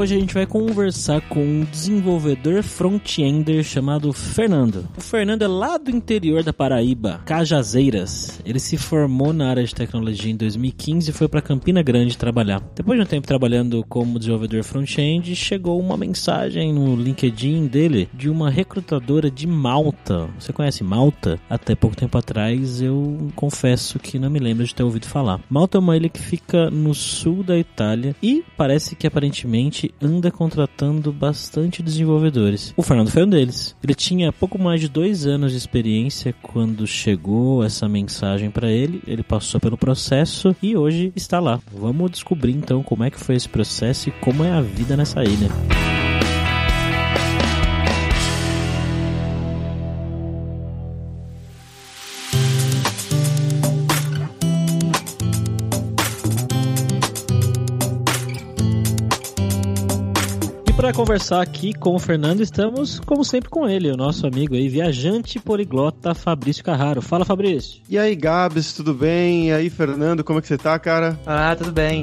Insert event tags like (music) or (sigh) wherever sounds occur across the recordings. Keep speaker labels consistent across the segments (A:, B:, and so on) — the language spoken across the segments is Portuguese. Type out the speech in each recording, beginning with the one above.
A: Hoje a gente vai conversar com um desenvolvedor front-ender chamado Fernando. O Fernando é lá do interior da Paraíba, Cajazeiras. Ele se formou na área de tecnologia em 2015 e foi para Campina Grande trabalhar. Depois de um tempo trabalhando como desenvolvedor front-end, chegou uma mensagem no LinkedIn dele de uma recrutadora de Malta. Você conhece Malta? Até pouco tempo atrás eu confesso que não me lembro de ter ouvido falar. Malta é uma ilha que fica no sul da Itália e parece que aparentemente anda contratando bastante desenvolvedores. O Fernando foi um deles. Ele tinha pouco mais de dois anos de experiência quando chegou essa mensagem para ele. Ele passou pelo processo e hoje está lá. Vamos descobrir então como é que foi esse processo e como é a vida nessa ilha. Para conversar aqui com o Fernando, estamos, como sempre, com ele, o nosso amigo aí, viajante poliglota Fabrício Carraro. Fala, Fabrício.
B: E aí, Gabs, tudo bem? E aí, Fernando, como é que você tá, cara?
C: Ah, tudo bem.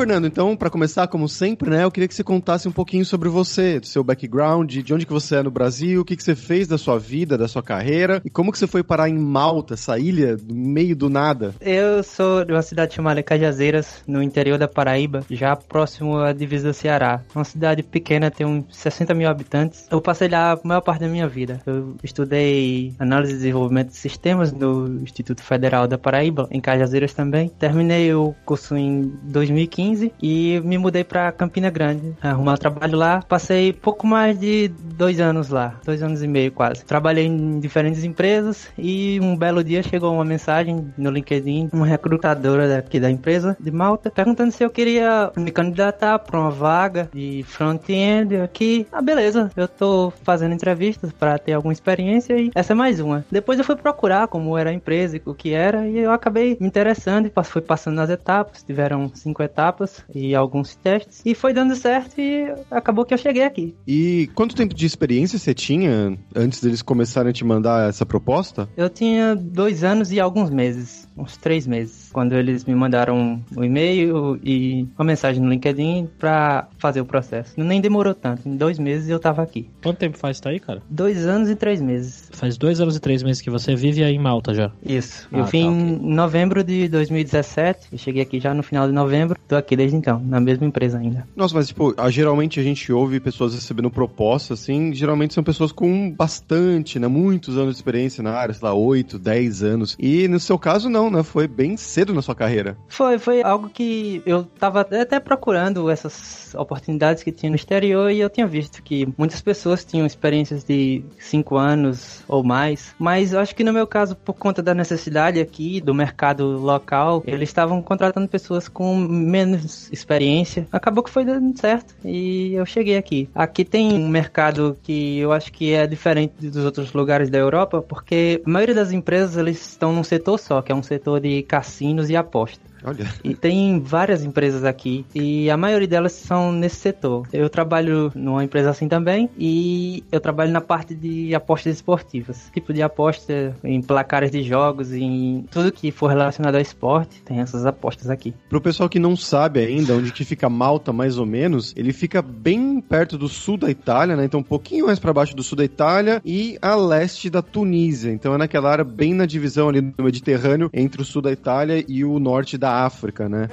B: Fernando, então, para começar, como sempre, né, eu queria que você contasse um pouquinho sobre você, do seu background, de onde que você é no Brasil, o que que você fez da sua vida, da sua carreira, e como que você foi parar em Malta, essa ilha, no meio do nada.
C: Eu sou de uma cidade chamada Cajazeiras, no interior da Paraíba, já próximo à divisa do Ceará. Uma cidade pequena, tem uns 60 mil habitantes. Eu passei lá a maior parte da minha vida. Eu estudei análise e desenvolvimento de sistemas no Instituto Federal da Paraíba, em Cajazeiras também. Terminei o curso em 2015 e me mudei para Campina Grande, arrumar trabalho lá. Passei pouco mais de dois anos lá, dois anos e meio quase. Trabalhei em diferentes empresas e um belo dia chegou uma mensagem no LinkedIn, uma recrutadora daqui da empresa de Malta, perguntando se eu queria me candidatar para uma vaga de front-end aqui. Ah, beleza, eu tô fazendo entrevistas para ter alguma experiência e essa é mais uma. Depois eu fui procurar como era a empresa e o que era e eu acabei me interessando e fui passando nas etapas, tiveram cinco etapas etapas e alguns testes. E foi dando certo e acabou que eu cheguei aqui.
B: E quanto tempo de experiência você tinha antes deles começarem a te mandar essa proposta?
C: Eu tinha dois anos e alguns meses, uns três meses, quando eles me mandaram o um e-mail e uma mensagem no LinkedIn para fazer o processo. Nem demorou tanto, em dois meses eu tava aqui.
A: Quanto tempo faz tá aí, cara?
C: Dois anos e três meses.
A: Faz dois anos e três meses que você vive aí em Malta já?
C: Isso. Ah, eu vim tá, okay. em novembro de 2017, eu cheguei aqui já no final de novembro, tô aqui desde então, na mesma empresa ainda.
B: Nossa, mas tipo, geralmente a gente ouve pessoas recebendo propostas, assim, geralmente são pessoas com bastante, né, muitos anos de experiência na área, sei lá, 8, 10 anos. E no seu caso não, né, foi bem cedo na sua carreira.
C: Foi, foi algo que eu tava até procurando essas oportunidades que tinha no exterior e eu tinha visto que muitas pessoas tinham experiências de 5 anos ou mais, mas acho que no meu caso, por conta da necessidade aqui do mercado local, eles estavam contratando pessoas com menos experiência. Acabou que foi dando certo e eu cheguei aqui. Aqui tem um mercado que eu acho que é diferente dos outros lugares da Europa, porque a maioria das empresas eles estão num setor só, que é um setor de cassinos e apostas.
B: Olha.
C: E tem várias empresas aqui e a maioria delas são nesse setor. Eu trabalho numa empresa assim também e eu trabalho na parte de apostas esportivas. Tipo de aposta em placares de jogos, em tudo que for relacionado ao esporte, tem essas apostas aqui.
B: Pro pessoal que não sabe ainda onde que fica Malta mais ou menos, ele fica bem perto do sul da Itália, né? Então um pouquinho mais para baixo do sul da Itália e a leste da Tunísia. Então é naquela área bem na divisão ali do Mediterrâneo entre o sul da Itália e o norte da África, né?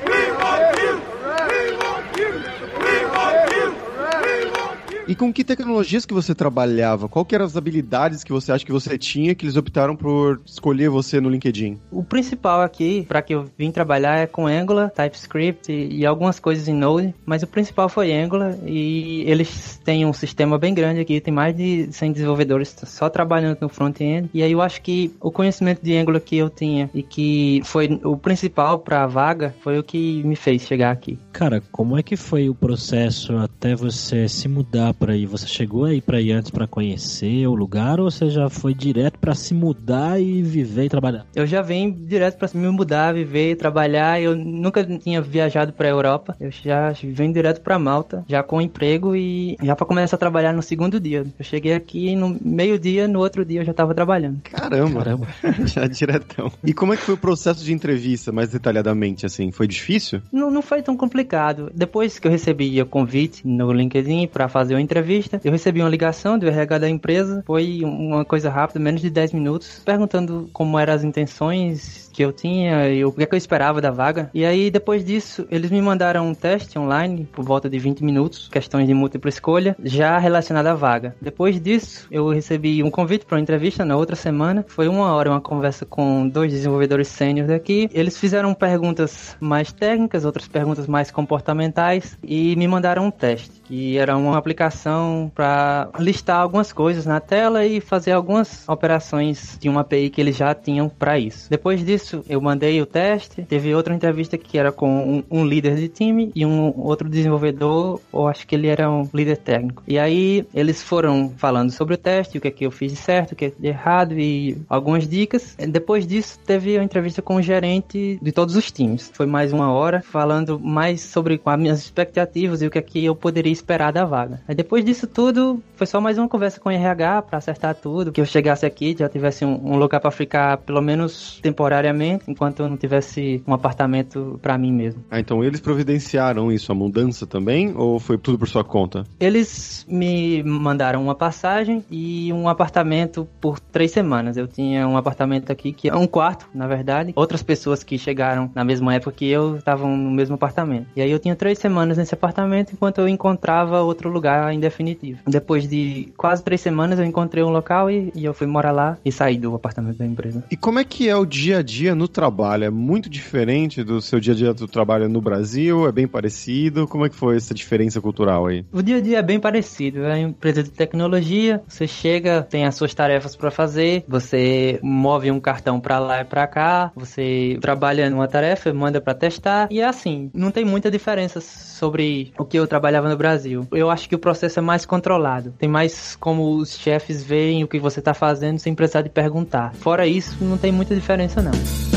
B: E com que tecnologias que você trabalhava? Qual que eram as habilidades que você acha que você tinha que eles optaram por escolher você no LinkedIn?
C: O principal aqui, para que eu vim trabalhar, é com Angular, TypeScript e, e, algumas coisas em Node, mas o principal foi Angular e eles têm um sistema bem grande aqui, tem mais de 100 desenvolvedores só trabalhando no front-end. E aí eu acho que o conhecimento de Angular que eu tinha e que foi o principal para a vaga foi o que me fez chegar aqui.
A: Cara, como é que foi o processo até você se mudar para aí? Você chegou aí para ir antes para conhecer o lugar ou você já foi direto para se mudar e viver e trabalhar?
C: Eu já vim direto para me mudar, viver e trabalhar. Eu nunca tinha viajado para Europa. Eu já vim direto para Malta, já com emprego e já para começar a trabalhar no segundo dia. Eu cheguei aqui no meio-dia, no outro dia eu já estava trabalhando.
B: Caramba, Caramba. (laughs) já diretão. E como é que foi o processo de entrevista, mais detalhadamente assim? Foi difícil?
C: Não, não foi tão complicado. Depois que eu recebi o convite no LinkedIn para fazer uma entrevista, eu recebi uma ligação do RH da empresa. Foi uma coisa rápida, menos de 10 minutos, perguntando como eram as intenções que eu tinha e o que, é que eu esperava da vaga. E aí, depois disso, eles me mandaram um teste online por volta de 20 minutos, questões de múltipla escolha, já relacionada à vaga. Depois disso, eu recebi um convite para uma entrevista na outra semana. Foi uma hora, uma conversa com dois desenvolvedores sêniores daqui. Eles fizeram perguntas mais técnicas, outras perguntas mais comportamentais e me mandaram um teste que era uma aplicação para listar algumas coisas na tela e fazer algumas operações de uma API que eles já tinham para isso. Depois disso, eu mandei o teste. Teve outra entrevista que era com um, um, líder de time e um outro desenvolvedor, ou acho que ele era um líder técnico. E aí eles foram falando sobre o teste, o que é que eu fiz de certo, o que é de errado e algumas dicas. Depois disso, teve a entrevista com o gerente de todos os times. Foi mais uma hora falando mais sobre as minhas expectativas e o que é que eu poderia esperar da vaga. Aí depois disso tudo, foi só mais uma conversa com o RH para acertar tudo, que eu chegasse aqui, já tivesse um, um lugar para ficar pelo menos temporariamente, enquanto eu não tivesse um apartamento para mim mesmo.
B: Ah, então eles providenciaram isso, a mudança também, ou foi tudo por sua conta?
C: Eles me mandaram uma passagem e um apartamento por três semanas. Eu tinha um apartamento aqui que é um quarto, na verdade. Outras pessoas que chegaram na mesma época que eu estavam no mesmo apartamento. E aí eu tinha três semanas nesse apartamento enquanto eu encontrava encontrava outro lugar em definitivo. Depois de quase três semanas eu encontrei um local e, e, eu fui morar lá e saí do apartamento da empresa.
B: E como é que é o dia a dia no trabalho? É muito diferente do seu dia a dia do trabalho no Brasil? É bem parecido? Como é que foi essa diferença cultural aí?
C: O dia a dia é bem parecido. É uma empresa de tecnologia, você chega, tem as suas tarefas para fazer, você move um cartão para lá e para cá, você trabalha numa tarefa, manda para testar e é assim. Não tem muita diferença sobre o que eu trabalhava no Brasil. Eu acho que o processo é mais controlado. Tem mais como os chefes veem o que você está fazendo sem precisar de perguntar. Fora isso, não tem muita diferença não. Thank you.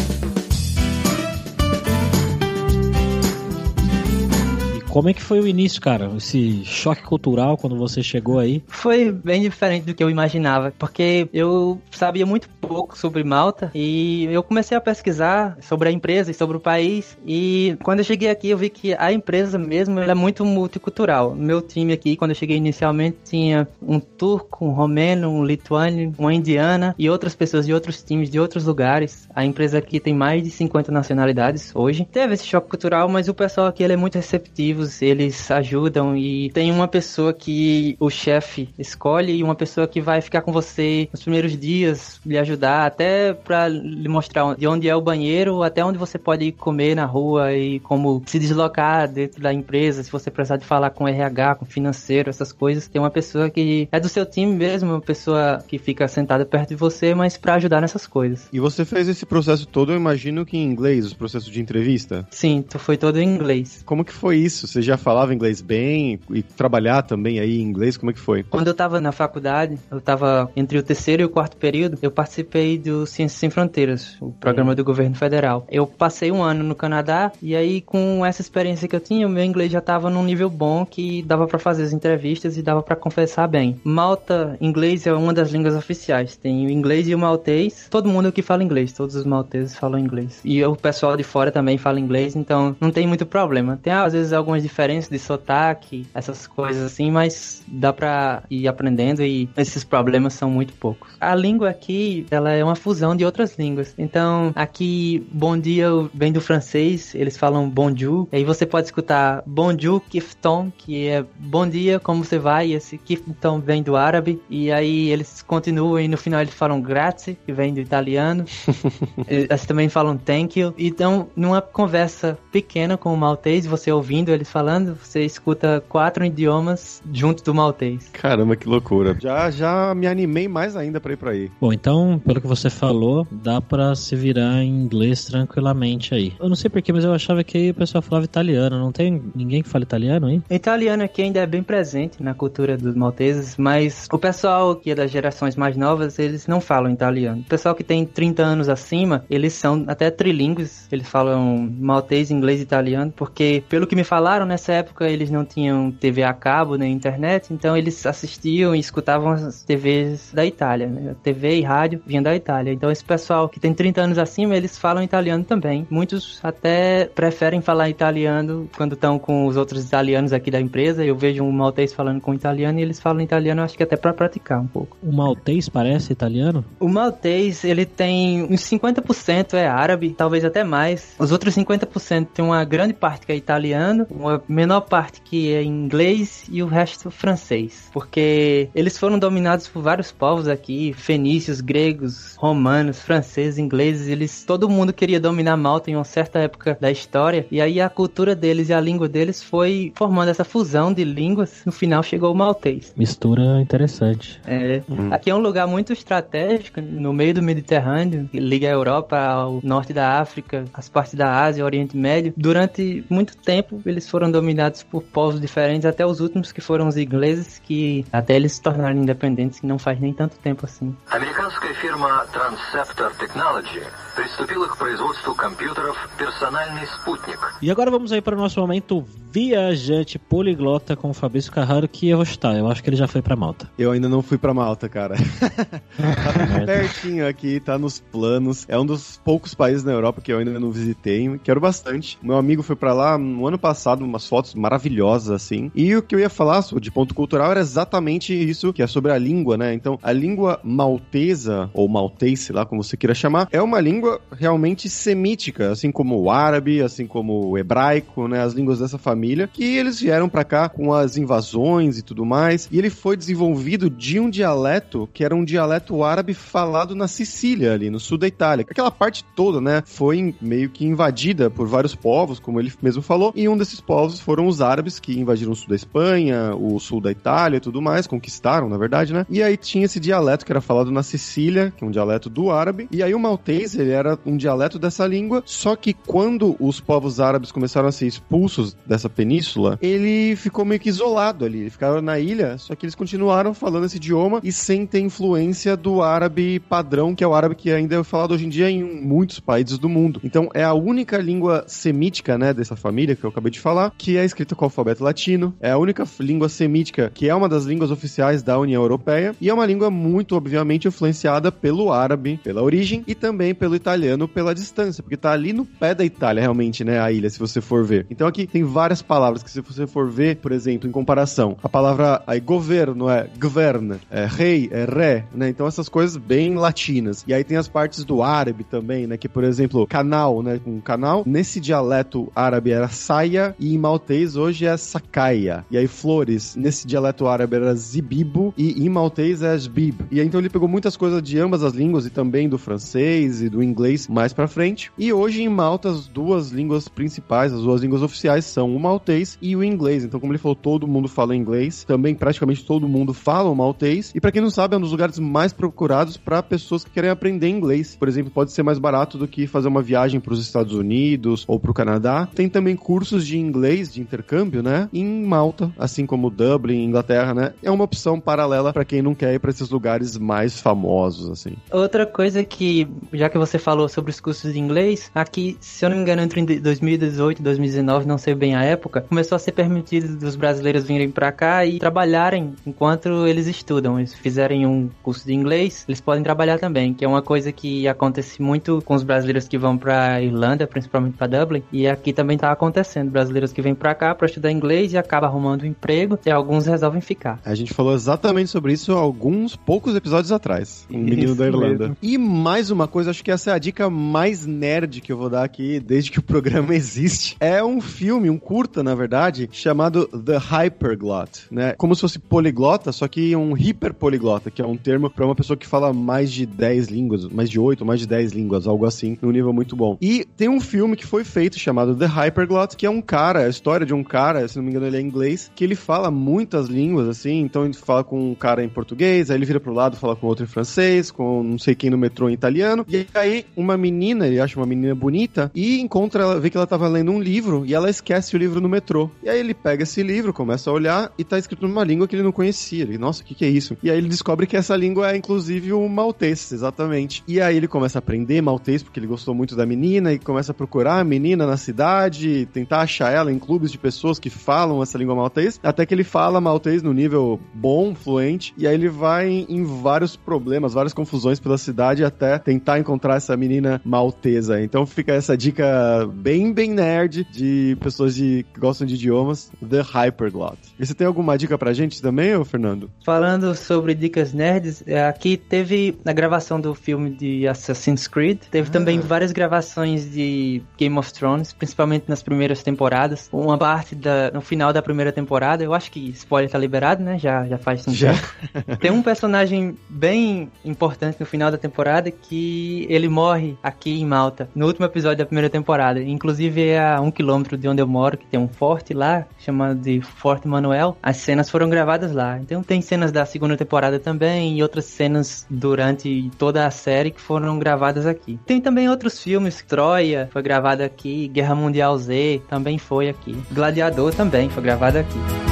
A: Como é que foi o início, cara? Esse choque cultural quando você chegou aí?
C: Foi bem diferente do que eu imaginava, porque eu sabia muito pouco sobre Malta e eu comecei a pesquisar sobre a empresa e sobre o país e quando eu cheguei aqui eu vi que a empresa mesmo é muito multicultural. Meu time aqui, quando eu cheguei inicialmente, tinha um turco, um romeno, um lituano, uma indiana e outras pessoas de outros times de outros lugares. A empresa aqui tem mais de 50 nacionalidades hoje. Teve esse choque cultural, mas o pessoal aqui ele é muito receptivo eles ajudam e tem uma pessoa que o chefe escolhe e uma pessoa que vai ficar com você nos primeiros dias, lhe ajudar, até para lhe mostrar de onde é o banheiro, até onde você pode ir comer na rua e como se deslocar dentro da empresa, se você precisar de falar com RH, com financeiro, essas coisas. Tem uma pessoa que é do seu time mesmo, uma pessoa que fica sentada perto de você, mas para ajudar nessas coisas.
B: E você fez esse processo todo, eu imagino que em inglês, o processo de entrevista?
C: Sim, foi todo em inglês.
B: Como que foi isso? Você já falava inglês bem e trabalhar também aí em inglês, como é que foi?
C: Quando eu estava na faculdade, eu estava entre o terceiro e o quarto período, eu participei do Ciências Sem Fronteiras, o programa do governo federal. Eu passei um ano no Canadá e aí com essa experiência que eu tinha, o meu inglês já estava num nível bom que dava para fazer as entrevistas e dava para conversar bem. Malta, inglês é uma das línguas oficiais. Tem o inglês e o maltês. Todo mundo aqui fala inglês, todos os malteses falam inglês. E o pessoal de fora também fala inglês, então não tem muito problema. Tem às vezes algumas diferença de sotaque, essas coisas assim, mas dá pra ir aprendendo e esses problemas são muito poucos. A língua aqui, ela ela é uma fusão de outras línguas. Então, aqui, bom dia vem do francês, eles falam bonjour. Aí você pode escutar bonjour kifton, que é bom dia, como você vai? Esse kifton vem do árabe. E aí eles continuam e no final eles falam grazie, que vem do italiano. (laughs) eles também falam thank you. Então, numa conversa pequena com o maltês, você ouvindo eles falando, você escuta quatro idiomas junto do maltês.
B: Caramba, que loucura. Já, já me animei mais ainda pra ir pra aí.
A: Bom, então, pelo que você falou, dá pra se virar em inglês tranquilamente aí. Eu não sei porquê, mas eu achava que aí o pessoal falava italiano. Não tem ninguém que fala italiano aí?
C: Italiano aqui ainda é bem presente na cultura dos malteses, mas o pessoal que é das gerações mais novas, eles não falam italiano. O pessoal que tem 30 anos acima, eles são até trilíngues. Eles falam maltês, inglês e italiano, porque, pelo que me falaram, nessa época eles não tinham TV a cabo nem internet, então eles assistiam e escutavam as TVs da Itália, né? TV e rádio vinham da Itália. Então esse pessoal que tem 30 anos acima, eles falam italiano também. Muitos até preferem falar italiano quando estão com os outros italianos aqui da empresa. Eu vejo um maltês falando com italiano e eles falam italiano, acho que até para praticar um pouco.
A: O maltês parece italiano?
C: O maltês, ele tem uns 50% é árabe, talvez até mais. Os outros 50% tem uma grande parte que é italiano, uma menor parte que é inglês e o resto francês. Porque eles foram dominados por vários povos aqui, fenícios, gregos, romanos, franceses, ingleses, eles todo mundo queria dominar Malta em uma certa época da história, e aí a cultura deles e a língua deles foi formando essa fusão de línguas, no final chegou o maltês.
A: Mistura interessante.
C: É. Hum. Aqui é um lugar muito estratégico, no meio do Mediterrâneo, que liga a Europa ao norte da África, as partes da Ásia, Oriente Médio. Durante muito tempo, eles foram dominados por povos diferentes, até os últimos que foram os ingleses, que até eles se tornaram independentes, que não faz nem tanto tempo assim.
D: Американская фирма Transceptor Technology приступила к производству компьютеров «Персональный спутник».
A: E agora vamos aí para o nosso momento viajante poliglota com o Fabrício Carraro, que eu vou chutar. Eu acho que ele já foi para Malta.
B: Eu ainda não fui para Malta, cara. (laughs) tá pertinho aqui, tá nos planos. É um dos poucos países na Europa que eu ainda não visitei. Quero bastante. Meu amigo foi para lá no ano passado, umas fotos maravilhosas, assim. E o que eu ia falar de ponto cultural era exatamente isso, que é sobre a língua, né? Então, a língua maltesa, ou maltês, sei lá como você queira chamar, é uma língua realmente semítica, assim como o árabe, assim como o hebraico, né? As línguas dessa família, que eles vieram para cá com as invasões e tudo mais. E ele foi desenvolvido de um dialeto que era um dialeto árabe falado na Sicília, ali no sul da Itália. Aquela parte toda, né? Foi meio que invadida por vários povos, como ele mesmo falou. E um desses povos foram os árabes que invadiram o sul da Espanha, o sul da Itália e tudo mais, conquistaram, na verdade, né? E aí tinha esse dialeto que era falado na Sicília, que é um dialeto do árabe. E aí o maltês, ele era um dialeto dessa língua, só que quando os povos árabes começaram a ser expulsos dessa península, ele ficou meio que isolado ali. Ele ficava na ilha, só que eles continuaram falando esse idioma e sem ter influência do árabe padrão, que é o árabe que ainda é falado hoje em dia em muitos países do mundo. Então é a única língua semítica, né, dessa família que eu acabei de falar, que é escrita com o alfabeto latino. É a única língua semítica que é uma das línguas oficiais da União Europeia e é uma língua muito obviamente influenciada pelo árabe, pela origem e também pelo italiano pela distância, porque tá ali no pé da Itália realmente, né, a ilha, se você for ver. Então aqui tem várias palavras que se você for ver, por exemplo, em comparação, a palavra aí governo é governa, é rei é ré, né? Então essas coisas bem latinas. E aí tem as partes do árabe também, né, que por exemplo, canal, né, com canal, nesse dialeto árabe era saia e em maltês hoje é sacaia. E aí flores, nesse dialeto árabe era zibibo e em maltês é zbib. E aí, então ele pegou muitas coisas de ambas as línguas e também do francês e do inglês mais para frente. E hoje em Malta as duas línguas principais, as duas línguas oficiais são o maltês e o inglês. Então, como ele falou, todo mundo fala inglês. Também praticamente todo mundo fala o maltês. E para quem não sabe, é um dos lugares mais procurados para pessoas que querem aprender inglês. Por exemplo, pode ser mais barato do que fazer uma viagem para os Estados Unidos ou para o Canadá. Tem também cursos de inglês de intercâmbio, né? Em Malta, assim como Dublin, Inglaterra, né? É uma opção paralela para quem não quer ir para esses lugares mais famosos, assim.
C: Outra coisa que, já que você falou sobre os cursos de inglês, aqui, se eu não me engano, entre 2018 e 2019, não sei bem a época, época, começou a ser permitido dos brasileiros virem para cá e trabalharem enquanto eles estudam. Eles fizerem um curso de inglês, eles podem trabalhar também, que é uma coisa que acontece muito com os brasileiros que vão para Irlanda, principalmente para Dublin, e aqui também tá acontecendo. Brasileiros que vêm para cá para estudar inglês e acabam arrumando um emprego, e alguns resolvem ficar.
B: A gente falou exatamente sobre isso alguns poucos episódios atrás. Um menino
C: Isso
B: da Irlanda.
C: mesmo.
B: E mais uma coisa, acho que essa é a dica mais nerd que eu vou dar aqui desde que o (laughs) programa existe. É um filme, um curta, na verdade, chamado The Hyperglot, né? Como se fosse poliglota, só que um hiperpoliglota, que é um termo para uma pessoa que fala mais de 10 línguas, mais de 8, mais de 10 línguas, algo assim, num nível muito bom. E tem um filme que foi feito chamado The Hyperglot, que é um cara, a história de um cara, se não me engano ele é inglês, que ele fala muitas línguas, assim, então ele fala com um cara em português, aí ele vira pro lado fala com outro em francês, com não sei quem no metrô em italiano, e aí uma menina, ele acha uma menina bonita, e encontra ela, vê que ela tava lendo um livro, e ela esquece o livro no metrô. E aí ele pega esse livro, começa a olhar, e tá escrito numa língua que ele não conhecia. Ele, nossa, o que que é isso? E aí ele descobre que essa língua é, inclusive, o maltês, exatamente. E aí ele começa a aprender maltês, porque ele gostou muito da menina, e começa a procurar a menina na cidade, tentar achar ela em clubes de pessoas que falam essa língua maltês, até que ele fala maltês no nível bom, fluente, e aí ele vai em vários problemas, várias confusões pela cidade até tentar encontrar essa menina maltesa. Então fica essa dica bem, bem nerd de pessoas de, que gostam de idiomas, The Hyperglot. E você tem alguma dica pra gente também, ô Fernando?
C: Falando sobre dicas nerds, é, aqui teve a gravação do filme de Assassin's Creed, teve também várias gravações de Game of Thrones, principalmente nas primeiras temporadas. Uma parte da, no final da primeira temporada, eu acho que spoiler tá liberado, né? Já, já faz um
B: Já.
C: tempo. (laughs) Tem um personagem bem importante no final da temporada que ele morre aqui em Malta, no último episódio da primeira temporada. Inclusive é a um quilômetro de onde eu moro, que tem um forte lá, chamado de Forte Manuel. As cenas foram gravadas lá. Então tem cenas da segunda temporada também e outras cenas durante toda a série que foram gravadas aqui. Tem também outros filmes, Troia foi gravado aqui, Guerra Mundial Z também foi aqui. Gladiador também foi gravado aqui.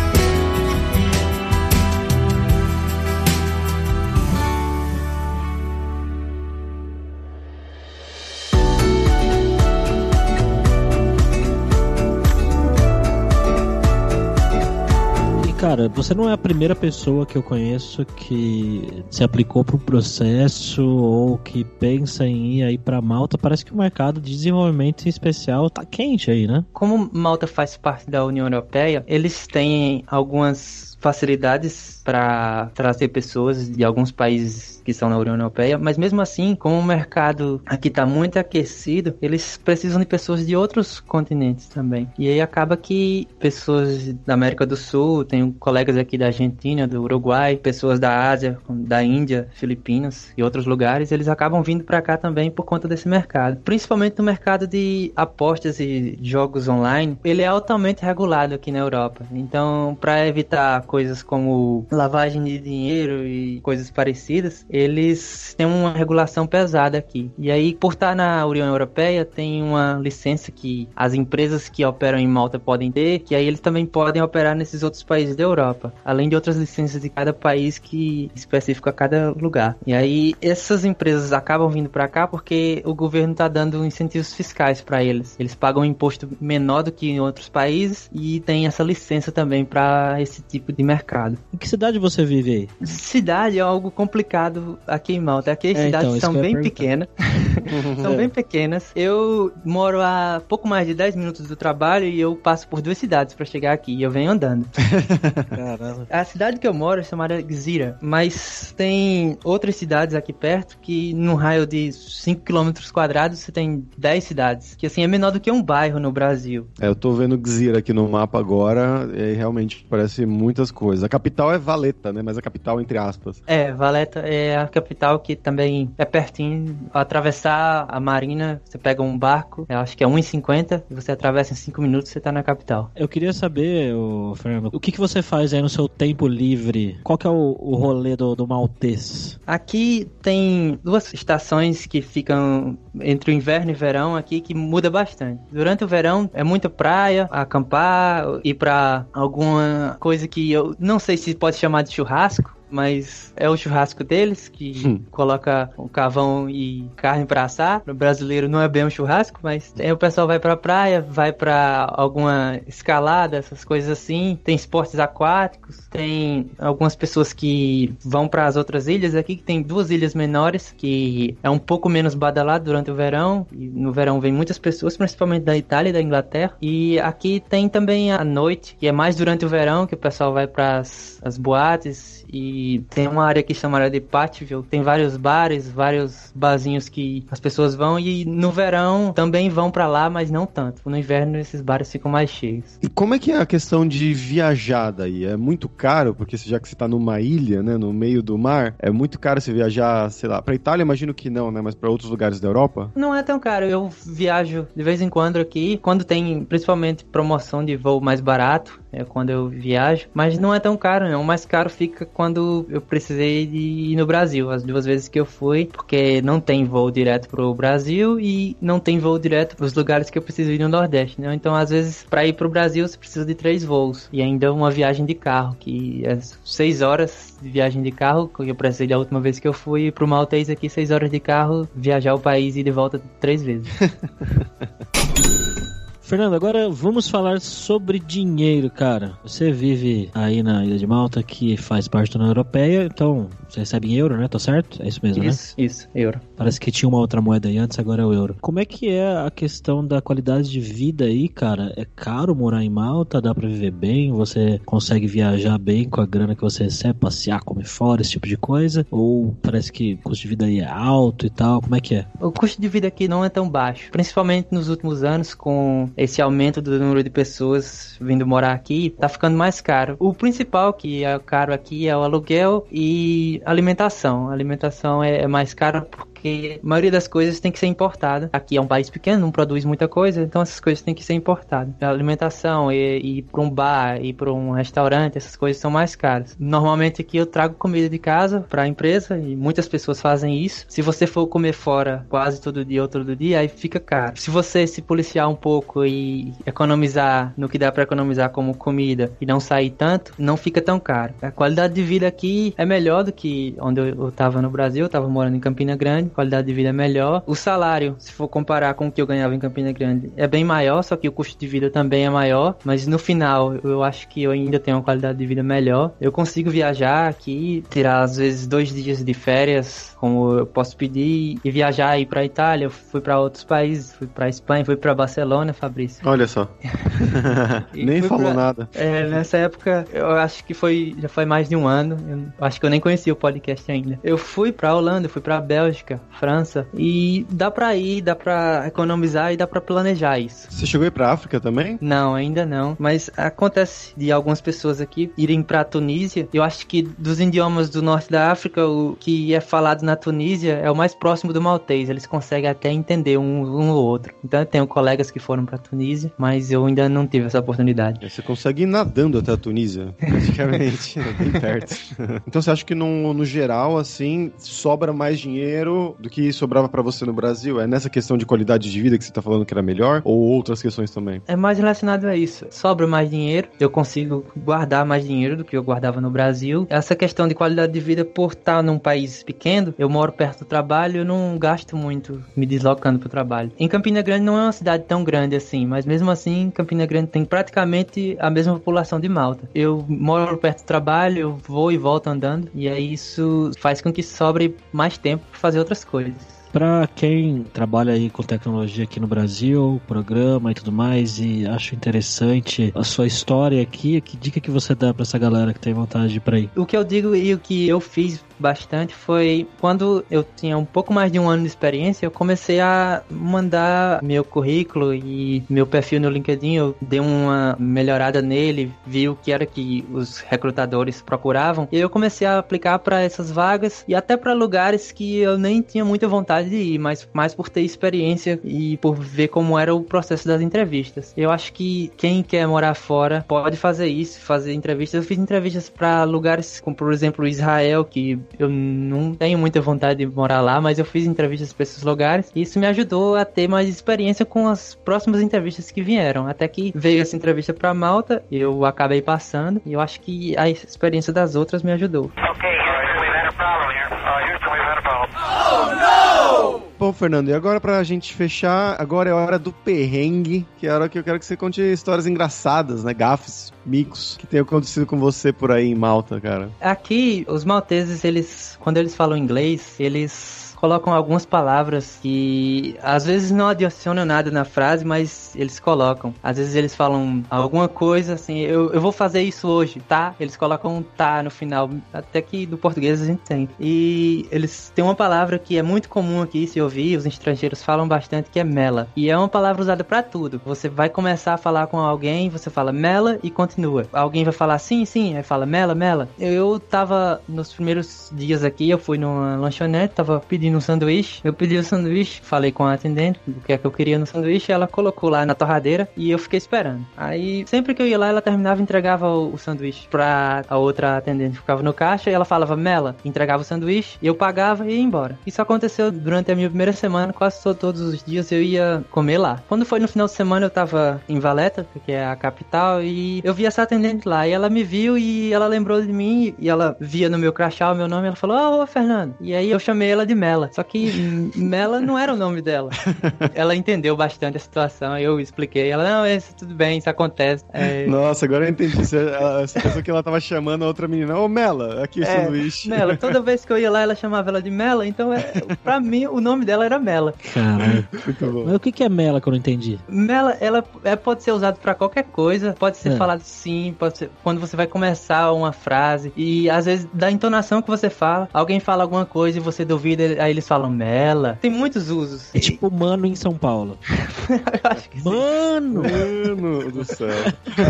A: Cara, você não é a primeira pessoa que eu conheço que se aplicou para um processo ou que pensa em ir aí para Malta. Parece que o mercado de desenvolvimento em especial tá quente aí, né?
C: Como Malta faz parte da União Europeia, eles têm algumas facilidades para trazer pessoas de alguns países que estão na União Europeia, mas mesmo assim, como o mercado aqui está muito aquecido, eles precisam de pessoas de outros continentes também. E aí acaba que pessoas da América do Sul, tenho colegas aqui da Argentina, do Uruguai, pessoas da Ásia, da Índia, Filipinas e outros lugares, eles acabam vindo para cá também por conta desse mercado. Principalmente no mercado de apostas e jogos online, ele é altamente regulado aqui na Europa. Então, para evitar coisas como lavagem de dinheiro e coisas parecidas, eles têm uma regulação pesada aqui. E aí, por estar na União Europeia, tem uma licença que as empresas que operam em Malta podem ter, que aí eles também podem operar nesses outros países da Europa, além de outras licenças de cada país que específico a cada lugar. E aí essas empresas acabam vindo para cá porque o governo está dando incentivos fiscais para eles. Eles pagam um imposto menor do que em outros países e tem essa licença também para esse tipo de mercado.
A: Em que cidade você vive aí?
C: Cidade é algo complicado aqui em Malta. Aqui as
A: É, então,
C: cidades
A: isso
C: são bem pequenas. (laughs) são bem pequenas. Eu moro a pouco mais de 10 minutos do trabalho e eu passo por duas cidades para chegar aqui. E eu venho andando. (laughs)
A: Caramba.
C: A cidade que eu moro é chamada Gzira, mas tem outras cidades aqui perto que num raio de 5 km quadrados você tem 10 cidades, que assim é menor do que um bairro no Brasil.
B: É, eu tô vendo Gzira aqui no mapa agora, e realmente parece muitas coisas. A capital é Valeta, né? Mas a capital entre aspas.
C: É, Valeta é a capital que também é pertinho. Ao atravessar a marina, você pega um barco, eu acho que é 1,50, e você atravessa em 5 minutos você tá na capital.
A: Eu queria saber, ô, Fernando, o que, que você faz aí no seu tempo livre? Qual que é o, o rolê do, do maltês?
C: Aqui tem duas estações que ficam entre o inverno e verão aqui que muda bastante. Durante o verão é muita praia, acampar, ir pra alguma coisa que eu não sei se pode chamar de churrasco, mas é o churrasco deles, que
B: Hum.
C: coloca o carvão e carne pra assar. No brasileiro não é bem um churrasco, mas aí o pessoal vai pra praia, vai pra alguma escalada, essas coisas assim. Tem esportes aquáticos, tem algumas pessoas que vão para as outras ilhas aqui, que tem duas ilhas menores, que é um pouco menos badalado durante o verão. E no verão vem muitas pessoas, principalmente da Itália e da Inglaterra. E aqui tem também a noite, que é mais durante o verão, que o pessoal vai para as boates e tem uma área aqui chamada de Patville, tem vários bares, vários barzinhos que as pessoas vão e no verão também vão pra lá, mas não tanto. No inverno esses bares ficam mais cheios.
B: E como é que é a questão de viajar daí? É muito caro, porque já que você tá numa ilha, né, no meio do mar, é muito caro você viajar, sei lá, pra Itália imagino que não, né, mas pra outros lugares da Europa?
C: Não é tão caro, eu viajo de vez em quando aqui, quando tem principalmente promoção de voo mais barato, é quando eu viajo, mas não é tão caro não, o mais caro fica quando eu precisei de ir no Brasil, as duas vezes que eu fui, porque não tem voo direto pro Brasil e não tem voo direto pros lugares que eu preciso ir no Nordeste, né? Então, às vezes, para ir pro Brasil, você precisa de três voos e ainda uma viagem de carro, que é seis horas de viagem de carro, que eu precisei da última vez que eu fui pro Maltese aqui, seis horas de carro, viajar o país e de volta três vezes. (laughs)
A: Fernando, agora vamos falar sobre dinheiro, cara. Você vive aí na Ilha de Malta, que faz parte da União Europeia, então você recebe em euro, né? Tá certo? É isso mesmo, né?
C: Isso, isso, euro.
A: Parece que tinha uma outra moeda aí antes, agora é o euro. Como é que é a questão da qualidade de vida aí, cara? É caro morar em Malta? Dá pra viver bem? Você consegue viajar bem com a grana que você recebe, passear, comer fora, esse tipo de coisa? Ou parece que o custo de vida aí é alto e tal? Como é que é?
C: O custo de vida aqui não é tão baixo, principalmente nos últimos anos, com esse aumento do número de pessoas vindo morar aqui, tá ficando mais caro. O principal que é caro aqui é o aluguel e alimentação. A alimentação é, é mais cara porque a maioria das coisas tem que ser importada. Aqui é um país pequeno, não produz muita coisa, então essas coisas têm que ser importadas. A alimentação e para um bar, ir para um restaurante, essas coisas são mais caras. Normalmente aqui eu trago comida de casa para a empresa e muitas pessoas fazem isso. Se você for comer fora quase todo dia ou todo dia, aí fica caro. Se você se policiar um pouco e economizar no que dá para economizar como comida e não sair tanto, não fica tão caro. A qualidade de vida aqui é melhor do que onde eu, eu tava no Brasil, eu tava morando em Campina Grande, qualidade de vida é melhor. O salário, se for comparar com o que eu ganhava em Campina Grande, é bem maior, só que o custo de vida também é maior, mas no final eu acho que eu ainda tenho uma qualidade de vida melhor. Eu consigo viajar aqui, tirar às vezes dois dias de férias, como eu posso pedir, e viajar e ir pra Itália, eu fui para outros países, fui pra Espanha, fui para Barcelona, Fabrício.
B: Olha só. (laughs) (laughs) Nem falou
C: pra-
B: nada.
C: É, nessa época, eu acho que foi já foi mais de um ano. Eu acho que eu nem conhecia o podcast ainda. Eu fui pra Holanda, fui pra Bélgica, França e dá pra ir, dá pra economizar e dá pra planejar isso.
B: Você chegou aí pra África também?
C: Não, ainda não. Mas acontece de algumas pessoas aqui irem pra Tunísia. Eu acho que dos idiomas do norte da África, o que é falado na Tunísia é o mais próximo do maltês. Eles conseguem até entender um, um ou outro. Então eu tenho colegas que foram pra Tunísia, mas eu ainda não tive essa oportunidade.
B: Você consegue ir nadando até a Tunísia, (laughs) praticamente, (laughs) bem perto. (laughs) Então você acha que no, no geral, assim, sobra mais dinheiro do que sobrava pra você no Brasil? É nessa questão de qualidade de vida que você tá falando que era melhor? Ou outras questões também?
C: É mais relacionado a isso. Sobra mais dinheiro, eu consigo guardar mais dinheiro do que eu guardava no Brasil. Essa questão de qualidade de vida, por estar num país pequeno, eu moro perto do trabalho, eu não gasto muito me deslocando pro trabalho. Em Campina Grande não é uma cidade tão grande assim, mas mesmo assim, Campina Grande tem praticamente a mesma população de Malta. Eu moro perto do trabalho, eu vou e volto andando, e aí isso faz com que sobre mais tempo para fazer outras coisas.
A: Pra quem trabalha aí com tecnologia aqui no Brasil, programa e tudo mais, e acha interessante a sua história aqui, que dica que você dá pra essa galera que tem vontade de ir pra aí?
C: O que eu digo e o que eu fiz bastante foi quando eu tinha um pouco mais de um ano de experiência, eu comecei a mandar meu currículo e meu perfil no LinkedIn, eu dei uma melhorada nele, vi o que era que os recrutadores procuravam, e eu comecei a aplicar para essas vagas e até para lugares que eu nem tinha muita vontade de ir, mas mais por ter experiência e por ver como era o processo das entrevistas. Eu acho que quem quer morar fora pode fazer isso, fazer entrevistas. Eu fiz entrevistas para lugares como, por exemplo, Israel, que eu não tenho muita vontade de morar lá, mas eu fiz entrevistas para esses lugares e isso me ajudou a ter mais experiência com as próximas entrevistas que vieram. Até que veio essa entrevista para Malta, eu acabei passando e eu acho que a experiência das outras me ajudou.
E: Okay, Houston, we've had a problem here. Uh, Houston, we've had a problem.
F: Bom, Fernando, e agora pra gente fechar, agora é a hora do perrengue, que é a hora que eu quero que você conte histórias engraçadas, né? Gafes, micos, que tem acontecido com você por aí em Malta, cara.
C: Aqui, os malteses, eles, quando eles falam inglês, eles colocam algumas palavras que às vezes não adicionam nada na frase, mas eles colocam. Às vezes eles falam alguma coisa assim, eu, eu vou fazer isso hoje, tá? Eles colocam um tá no final, até que do português a gente tem. E eles têm uma palavra que é muito comum aqui se ouvir, os estrangeiros falam bastante, que é mela. E é uma palavra usada para tudo. Você vai começar a falar com alguém, você fala mela e continua. Alguém vai falar sim, sim, aí fala mela, mela. Eu tava nos primeiros dias aqui, eu fui numa lanchonete, tava pedindo um sanduíche. Eu pedi o sanduíche, falei com a atendente o que é que eu queria no sanduíche, ela colocou lá na torradeira e eu fiquei esperando. Aí sempre que eu ia lá, ela terminava e entregava o, o sanduíche pra a outra atendente que ficava no caixa e ela falava Mela, entregava o sanduíche, eu pagava e ia embora. Isso aconteceu durante a minha primeira semana, quase to- todos os dias eu ia comer lá. Quando foi no final de semana, eu tava em Valeta, que é a capital, e eu vi essa atendente lá e ela me viu e ela lembrou de mim e ela via no meu crachá o meu nome, ela falou: "Ô, Fernando". E aí eu chamei ela de Mela. Só que Mela não era o nome dela. (laughs) ela entendeu bastante a situação, aí eu expliquei. Ela: "Não, isso tudo bem, isso acontece". É,
F: Nossa, agora eu entendi. Você, ela, você pensou que ela tava chamando a outra menina. Ô, Mela, aqui o
C: É,
F: sanduíche.
C: Mela, toda vez que eu ia lá, ela chamava ela de Mela, então é, pra mim o nome dela era Mela.
A: Caralho. (laughs)
F: Muito bom.
A: Mas o que que é mela que eu não entendi?
C: Mela, ela é, pode ser usado pra qualquer coisa, pode ser
A: É.
C: falado sim, pode ser quando você vai começar uma frase e às vezes da entonação que você fala, alguém fala alguma coisa e você duvida, aí eles falam Mela. Tem muitos usos.
A: É tipo mano em São Paulo. (laughs)
C: eu acho que sim.
A: Mano!
F: Mano do céu.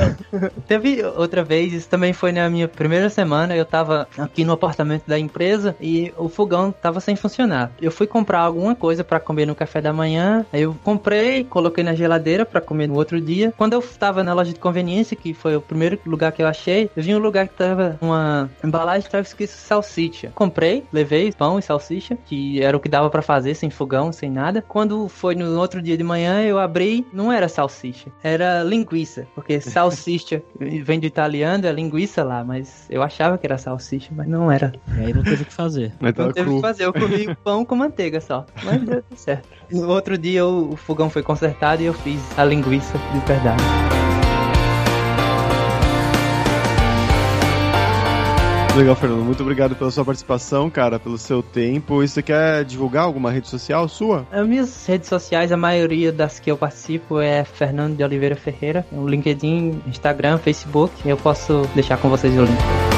F: (laughs)
C: Teve outra vez, isso também foi na minha primeira semana, eu tava aqui no apartamento da empresa e o fogão tava sem funcionar. Eu fui comprar alguma coisa pra comer no café da manhã, aí eu comprei, coloquei na geladeira pra comer no outro dia. Quando eu tava na loja de conveniência, que foi o primeiro lugar que eu achei, eu vi um lugar que tava uma embalagem que tava escrito salsicha. Comprei, levei pão e salsicha, que era o que dava pra fazer sem fogão, sem nada. Quando foi no outro dia de manhã, eu abri, não era salsicha, era linguiça, porque (laughs) salsicha vem do italiano, é linguiça lá, mas eu achava que era salsicha, mas não era.
A: E aí não teve o que fazer.
F: Mas tava
C: Não teve o que fazer, eu comi (laughs) pão com manteiga só, mas deu tudo certo. No outro dia o, o fogão foi consertado e eu fiz a linguiça de verdade.
F: Legal, Fernando. Muito obrigado pela sua participação, cara, pelo seu tempo. E você quer divulgar alguma rede social sua?
C: As minhas redes sociais, a maioria das que eu participo é Fernando de Oliveira Ferreira, o LinkedIn, Instagram, Facebook. Eu posso deixar com vocês o link.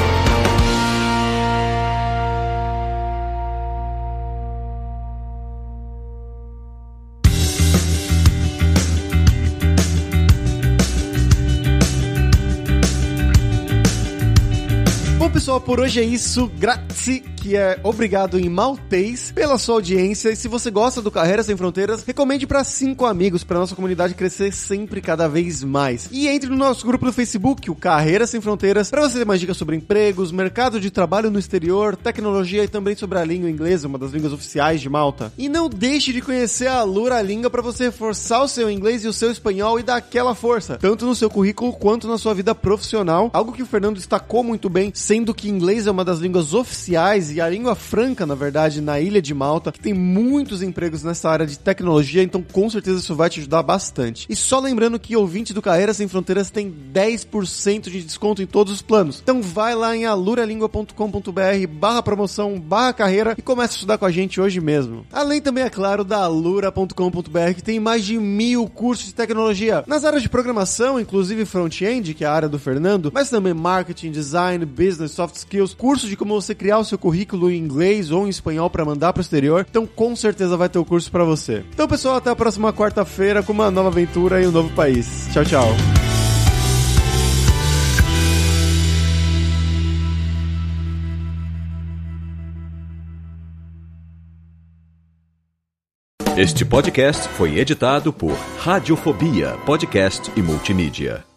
B: Por hoje é isso. Grazie, que é obrigado em maltês, pela sua audiência. E se você gosta do Carreira Sem Fronteiras, recomende para cinco amigos, para nossa comunidade crescer sempre cada vez mais. E entre no nosso grupo do Facebook, o Carreira Sem Fronteiras, para você ter mais dicas sobre empregos, mercado de trabalho no exterior, tecnologia e também sobre a língua inglesa, uma das línguas oficiais de Malta. E não deixe de conhecer a Lura Língua para você reforçar o seu inglês e o seu espanhol e dar aquela força, tanto no seu currículo quanto na sua vida profissional. Algo que o Fernando destacou muito bem, sendo que inglês é uma das línguas oficiais e a língua franca, na verdade, na ilha de Malta, que tem muitos empregos nessa área de tecnologia, então com certeza isso vai te ajudar bastante. E só lembrando que ouvinte do Carreira Sem Fronteiras tem 10% de desconto em todos os planos. Então vai lá em aluralingua.com.br barra promoção, barra carreira e comece a estudar com a gente hoje mesmo. Além também, é claro, da alura.com.br que tem mais de mil cursos de tecnologia nas áreas de programação, inclusive front-end, que é a área do Fernando, mas também marketing, design, business, soft skills, curso de como você criar o seu currículo em inglês ou em espanhol para mandar para o exterior. Então, com certeza vai ter o curso para você. Então, pessoal, até a próxima quarta-feira com uma nova aventura em um novo país. Tchau, tchau.
D: Este podcast foi editado por Radiofobia, podcast e multimídia.